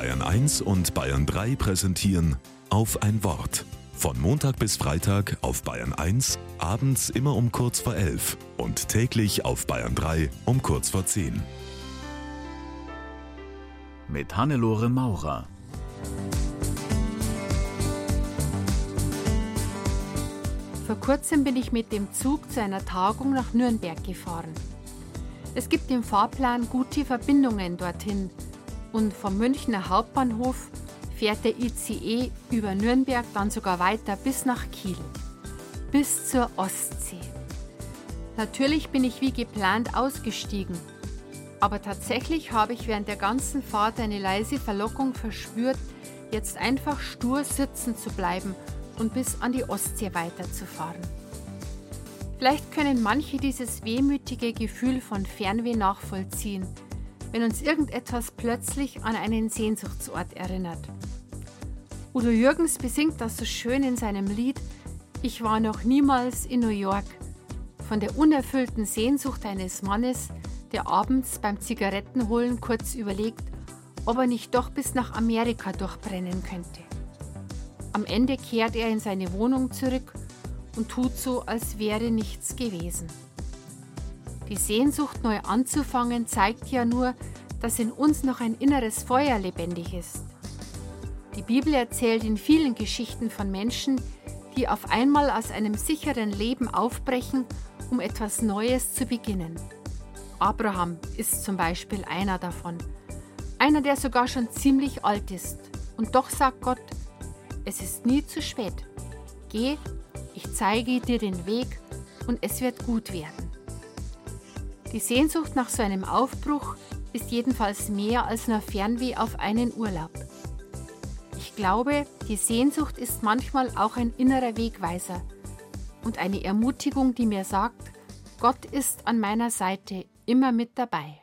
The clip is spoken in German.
Bayern 1 und Bayern 3 präsentieren auf ein Wort. Von Montag bis Freitag auf Bayern 1, abends immer um kurz vor 11 und täglich auf Bayern 3 um kurz vor 10. Mit Hannelore Maurer. Vor kurzem bin ich mit dem Zug zu einer Tagung nach Nürnberg gefahren. Es gibt im Fahrplan gute Verbindungen dorthin und vom Münchner Hauptbahnhof fährt der ICE über Nürnberg dann sogar weiter bis nach Kiel, bis zur Ostsee. Natürlich bin ich wie geplant ausgestiegen, aber tatsächlich habe ich während der ganzen Fahrt eine leise Verlockung verspürt, jetzt einfach stur sitzen zu bleiben und bis an die Ostsee weiterzufahren. Vielleicht können manche dieses wehmütige Gefühl von Fernweh nachvollziehen, wenn uns irgendetwas plötzlich an einen Sehnsuchtsort erinnert. Udo Jürgens besingt das so schön in seinem Lied Ich war noch niemals in New York, von der unerfüllten Sehnsucht eines Mannes, der abends beim Zigarettenholen kurz überlegt, ob er nicht doch bis nach Amerika durchbrennen könnte. Am Ende kehrt er in seine Wohnung zurück und tut so, als wäre nichts gewesen. Die Sehnsucht, neu anzufangen, zeigt ja nur, dass in uns noch ein inneres Feuer lebendig ist. Die Bibel erzählt in vielen Geschichten von Menschen, die auf einmal aus einem sicheren Leben aufbrechen, um etwas Neues zu beginnen. Abraham ist zum Beispiel einer davon. Einer, der sogar schon ziemlich alt ist. Und doch sagt Gott, es ist nie zu spät. Geh, ich zeige dir den Weg und es wird gut werden. Die Sehnsucht nach so einem Aufbruch ist jedenfalls mehr als nur Fernweh auf einen Urlaub. Ich glaube, die Sehnsucht ist manchmal auch ein innerer Wegweiser und eine Ermutigung, die mir sagt, Gott ist an meiner Seite immer mit dabei.